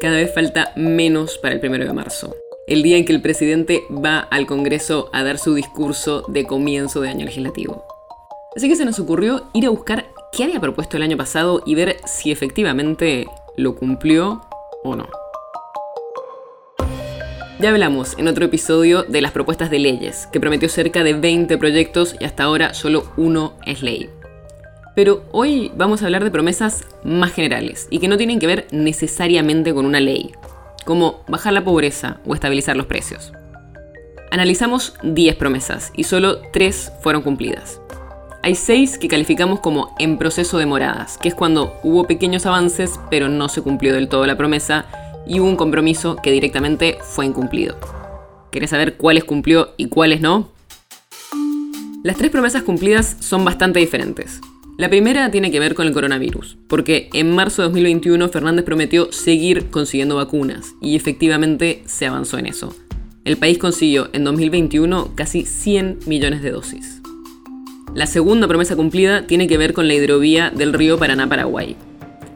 Cada vez falta menos para el primero de marzo, el día en que el presidente va al Congreso a dar su discurso de comienzo de año legislativo. Así que se nos ocurrió ir a buscar qué había propuesto el año pasado y ver si efectivamente lo cumplió o no. Ya hablamos en otro episodio de las propuestas de leyes, que prometió cerca de 20 proyectos y hasta ahora solo uno es ley. Pero hoy vamos a hablar de promesas más generales y que no tienen que ver necesariamente con una ley, como bajar la pobreza o estabilizar los precios. Analizamos 10 promesas y solo 3 fueron cumplidas. Hay 6 que calificamos como en proceso de moradas, que es cuando hubo pequeños avances pero no se cumplió del todo la promesa y hubo un compromiso que directamente fue incumplido. ¿Querés saber cuáles cumplió y cuáles no? Las tres promesas cumplidas son bastante diferentes. La primera tiene que ver con el coronavirus, porque en marzo de 2021 Fernández prometió seguir consiguiendo vacunas y efectivamente se avanzó en eso. El país consiguió en 2021 casi 100 millones de dosis. La segunda promesa cumplida tiene que ver con la hidrovía del río Paraná-Paraguay.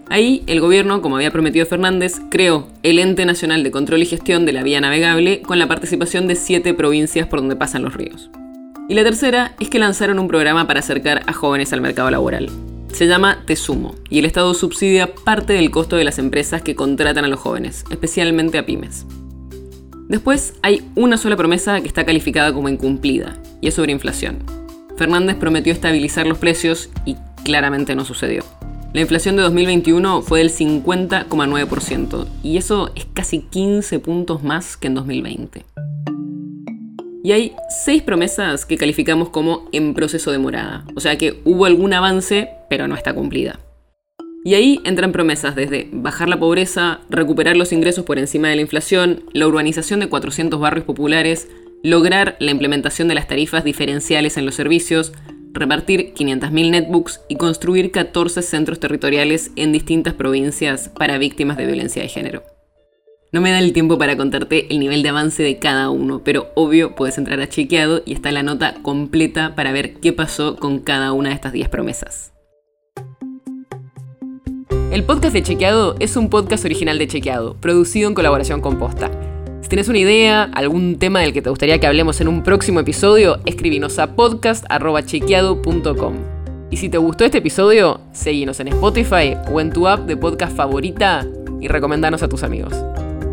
Ahí el gobierno, como había prometido Fernández, creó el Ente Nacional de Control y Gestión de la Vía Navegable con la participación de siete provincias por donde pasan los ríos. Y la tercera es que lanzaron un programa para acercar a jóvenes al mercado laboral. Se llama Te Sumo y el Estado subsidia parte del costo de las empresas que contratan a los jóvenes, especialmente a pymes. Después hay una sola promesa que está calificada como incumplida, y es sobre inflación. Fernández prometió estabilizar los precios y claramente no sucedió. La inflación de 2021 fue del 50,9% y eso es casi 15 puntos más que en 2020. Y hay seis promesas que calificamos como en proceso de morada, o sea que hubo algún avance, pero no está cumplida. Y ahí entran promesas desde bajar la pobreza, recuperar los ingresos por encima de la inflación, la urbanización de 400 barrios populares, lograr la implementación de las tarifas diferenciales en los servicios, repartir 500.000 netbooks y construir 14 centros territoriales en distintas provincias para víctimas de violencia de género. No me da el tiempo para contarte el nivel de avance de cada uno, pero obvio puedes entrar a chequeado y está la nota completa para ver qué pasó con cada una de estas 10 promesas. El podcast de Chequeado es un podcast original de Chequeado, producido en colaboración con Posta. Si tienes una idea, algún tema del que te gustaría que hablemos en un próximo episodio, escribinos a podcast.chequeado.com. Y si te gustó este episodio, seguinos en Spotify o en tu app de podcast favorita y recomendanos a tus amigos.